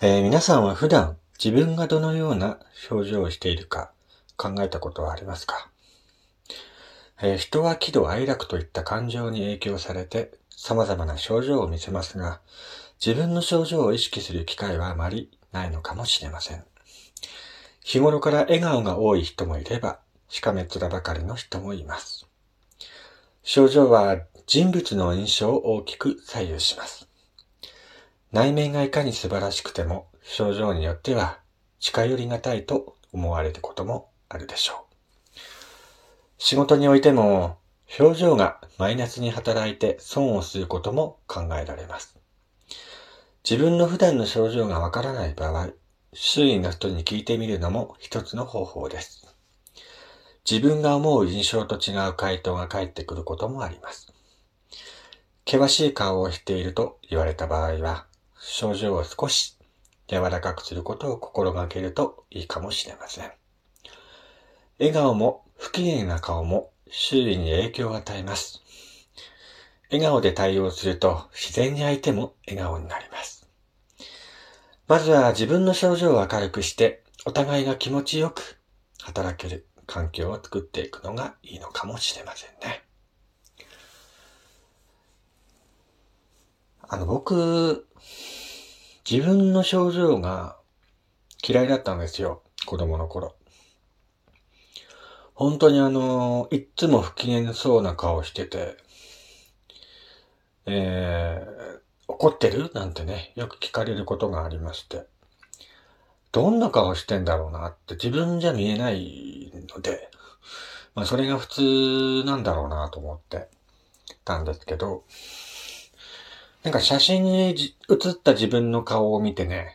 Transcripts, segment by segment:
えー皆さんは普段自分がどのような表情をしているか考えたことはありますか、えー人は喜怒哀楽といった感情に影響されて様々な症状を見せますが、自分の症状を意識する機会はあまりないのかもしれません。日頃から笑顔が多い人もいれば、しかめっ面ばかりの人もいます。症状は人物の印象を大きく左右します。内面がいかに素晴らしくても、症状によっては近寄りがたいと思われることもあるでしょう。仕事においても、表情がマイナスに働いて損をすることも考えられます。自分の普段の症状がわからない場合、周囲の人に聞いてみるのも一つの方法です。自分が思う印象と違う回答が返ってくることもあります。険しい顔をしていると言われた場合は、症状を少し柔らかくすることを心がけるといいかもしれません。笑顔も不機嫌な顔も周囲に影響を与えます。笑顔で対応すると自然に相手も笑顔になります。まずは自分の症状を明るくしてお互いが気持ちよく働ける環境を作っていくのがいいのかもしれませんね。あの、僕、自分の症状が嫌いだったんですよ。子供の頃。本当にあの、いつも不機嫌そうな顔してて、えー、怒ってる？なんてね、よく聞かれることがありまして。どんな顔してんだろうなって自分じゃ見えないので、まあそれが普通なんだろうなと思ってたんですけど、なんか写真に写った自分の顔を見てね、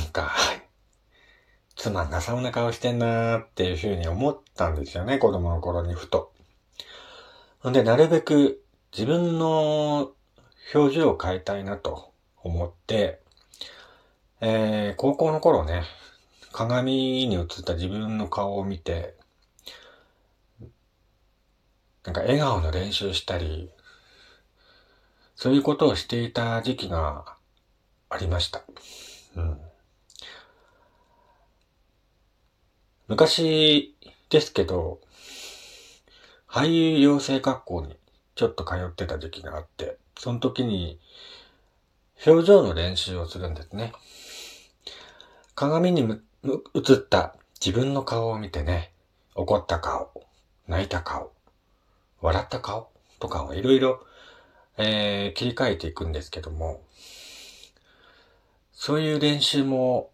なんか、つまんなそうな顔してんなーっていうふうに思ったんですよね、子供の頃にふと。んで、なるべく自分の表情を変えたいなと思って、えー、高校の頃ね、鏡に映った自分の顔を見て、なんか笑顔の練習したり、そういうことをしていた時期がありました。うん。昔ですけど、俳優養成学校にちょっと通ってた時期があって、その時に表情の練習をするんですね。鏡に映った自分の顔を見てね、怒った顔、泣いた顔、笑った顔とかをいろいろ、えー切り替えていくんですけども、そういう練習も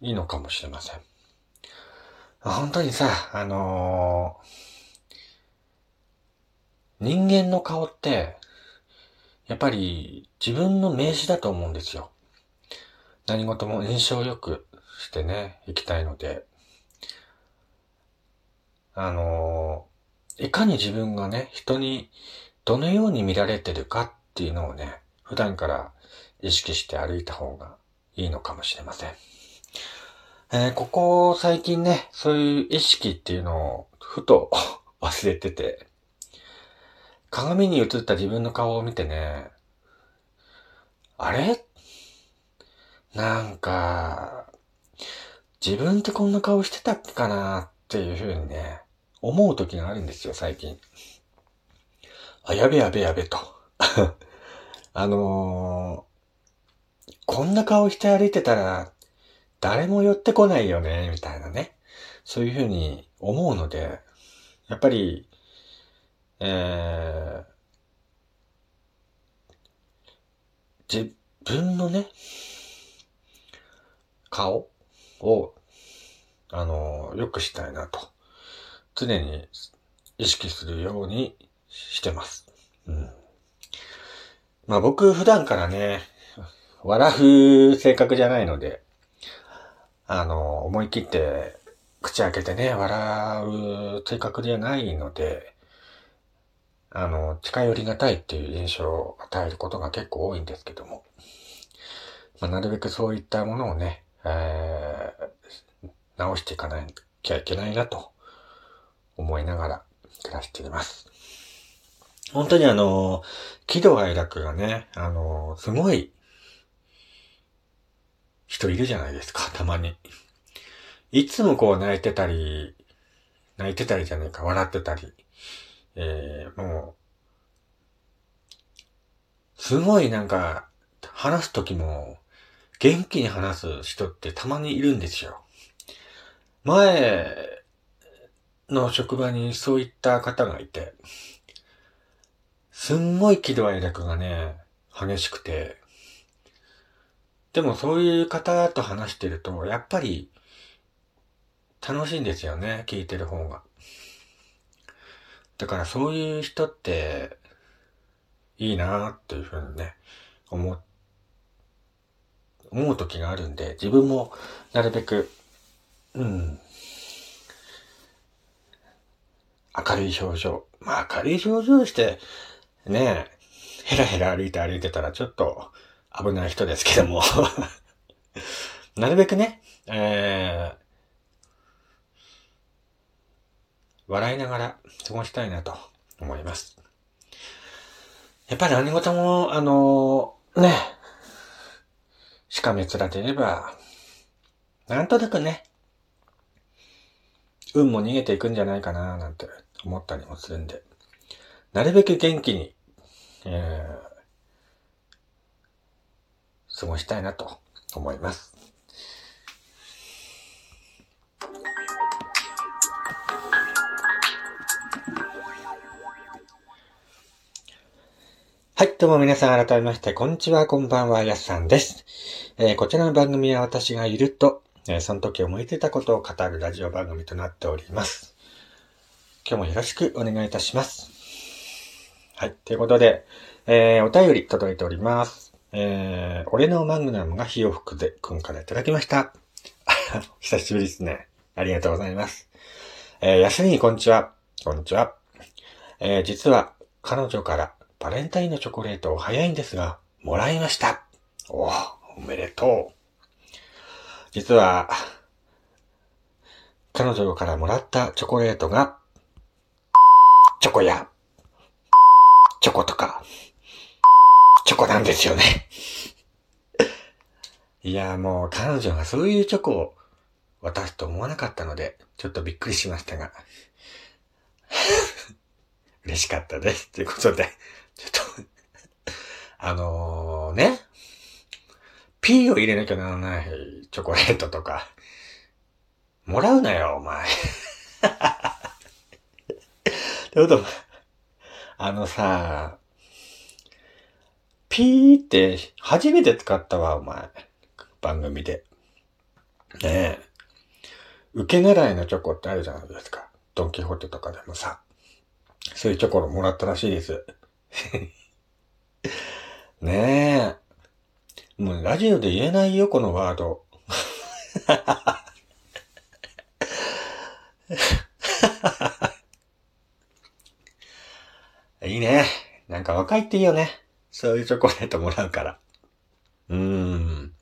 いいのかもしれません。本当にさ、あのー人間の顔って、やっぱり自分の名詞だと思うんですよ。何事も印象よくしてね、いきたいので。あのーいかに自分がね、人にどのように見られてるかっていうのをね、普段から意識して歩いた方がいいのかもしれません。えーここ最近ね、そういう意識っていうのをふと 忘れてて、鏡に映った自分の顔を見てね、あれ？なんか、自分ってこんな顔してたっけかなっていうふうにね、思う時があるんですよ、最近。あ、やべやべやべと。あのーこんな顔して歩いてたら、誰も寄ってこないよね、みたいなね。そういうふうに思うので、やっぱり、えー、自分のね、顔を、あの、良くしたいなと、常に意識するようにしてます。うん。まあ僕普段からね、笑う性格じゃないので、あの、思い切って口開けてね、笑う性格じゃないので、あの、近寄りがたいっていう印象を与えることが結構多いんですけども、まあ、なるべくそういったものをね、えー、直していかなきゃいけないなと思いながら暮らしています。本当にあの、喜怒哀楽がね、あの、すごい人いるじゃないですか、たまに。いつもこう泣いてたり、泣いてたりじゃないか、笑ってたり、えー、もう、すごいなんか、話すときも、元気に話す人ってたまにいるんですよ。前の職場にそういった方がいて、すんごい喜怒哀楽がね、激しくて、でもそういう方と話してると、やっぱり楽しいんですよね、聞いてる方が。だからそういう人っていいなーっていうふうにね、思う、思う時があるんで、自分もなるべく、うん、明るい表情。まあ明るい表情して、ねえ、ヘラヘラ歩いて歩いてたらちょっと危ない人ですけども。なるべくね、えー、笑いながら過ごしたいなと思います。やっぱり何事も、あのー、ね、しかめ面でれば、なんとなくね、運も逃げていくんじゃないかななんて思ったりもするんで、なるべく元気に、えー、過ごしたいなと思います。はい、どうも皆さん改めまして、こんにちは、こんばんは、やすさんです。えー、こちらの番組は私がいると、えー、その時思いついたことを語るラジオ番組となっております。今日もよろしくお願いいたします。はい、ということで、えー、お便り届いております。えー、俺のマグナムが火を吹くで、くんからいただきました。久しぶりですね。ありがとうございます。えー、やすみこんにちは。こんにちは。えー、実は、彼女からバレンタインのチョコレートを早いんですが、もらいました。おおめでとう。実は、彼女からもらったチョコレートが、チョコや、チョコとか、チョコなんですよね。いや、もう彼女がそういうチョコを渡すと思わなかったので、ちょっとびっくりしましたが、嬉しかったです。ということで、ちょっとあのー、ね。P を入れなきゃならないチョコレートとか、もらうなよ、お前。ってことあのさ、P って初めて使ったわ、お前。番組で。ねえ。受け狙いのチョコってあるじゃないですか。ドンキホーテとかでもさ。そういうチョコをもらったらしいです。ねえ。もうラジオで言えないよ、このワード。いいね。なんか若いっていいよね。そういうチョコレートもらうから。うーん。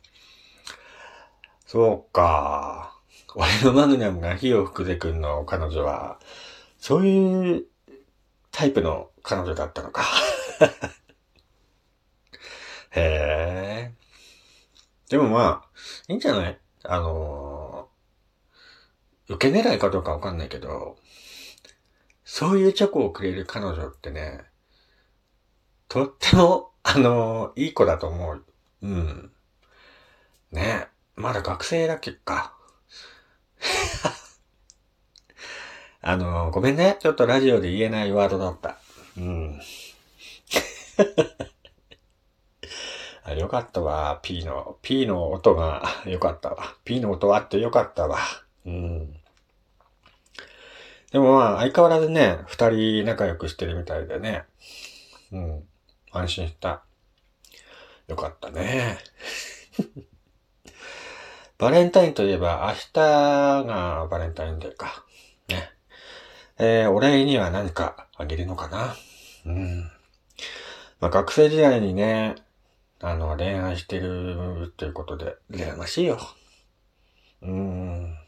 そうか。俺のマグナムが火を吹くでくんの彼女は、そういうタイプの彼女だったのか。へえ。でもまあ、いいんじゃない？あのー、受け狙いかどうかわかんないけど、そういうチョコをくれる彼女ってね、とっても、あのー、いい子だと思う。うん。ねまだ学生だっけか。あのー、ごめんね。ちょっとラジオで言えないワードだった。うん。あよかったわ。P の、P の音がよかったわ。P の音あってよかったわ。うん。でもまあ、相変わらずね、二人仲良くしてるみたいでね。うん。安心した。よかったね。バレンタインといえば、明日がバレンタインデーか。ね。えー、お礼には何かあげるのかな。うん。まあ、学生時代にね、あの、恋愛してるということで、羨ましいよ。うーん。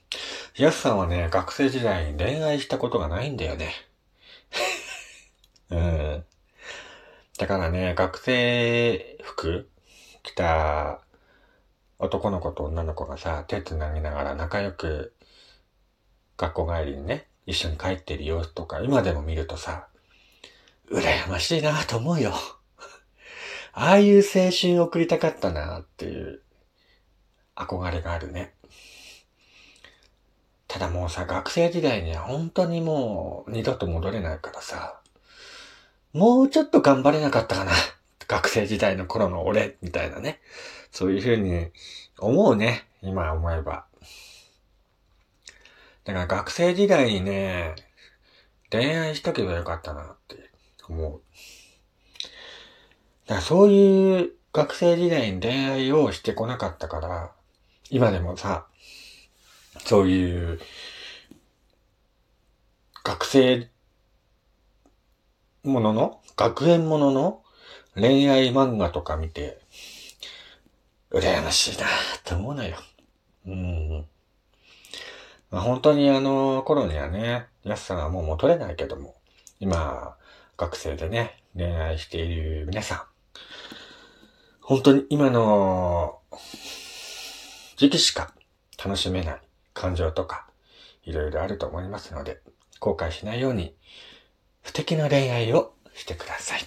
ヤスさんはね、学生時代に恋愛したことがないんだよね。うん。だからね、学生服着た男の子と女の子がさ、手繋ぎながら仲良く学校帰りにね、一緒に帰ってる様子とか、今でも見るとさ、羨ましいなと思うよ。ああいう青春を送りたかったなっていう憧れがあるね。ただもうさ、学生時代には本当にもう二度と戻れないからさ、もうちょっと頑張れなかったかな。学生時代の頃の俺、みたいなね。そういうふうに思うね。今思えば。だから学生時代にね、恋愛しとけばよかったなって思う。だからそういう学生時代に恋愛をしてこなかったから、今でもさ、そういう学生ものの、学園ものの恋愛漫画とか見て、羨ましいなって思うのよ。うん。まあ、本当にあの頃にはね、やすさんはもう戻れないけども、今、学生でね、恋愛している皆さん、本当に今の時期しか楽しめない感情とか、いろいろあると思いますので、後悔しないように、不敵な恋愛をしてください。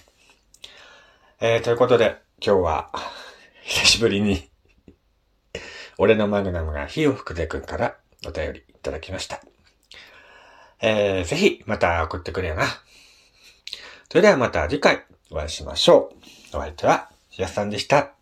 えー、ということで、今日は、久しぶりに俺のマグナムが火を吹くぜくんからお便りいただきました。えー、ぜひ、また送ってくれよな。それではまた次回お会いしましょう。お相手は、やさんでした。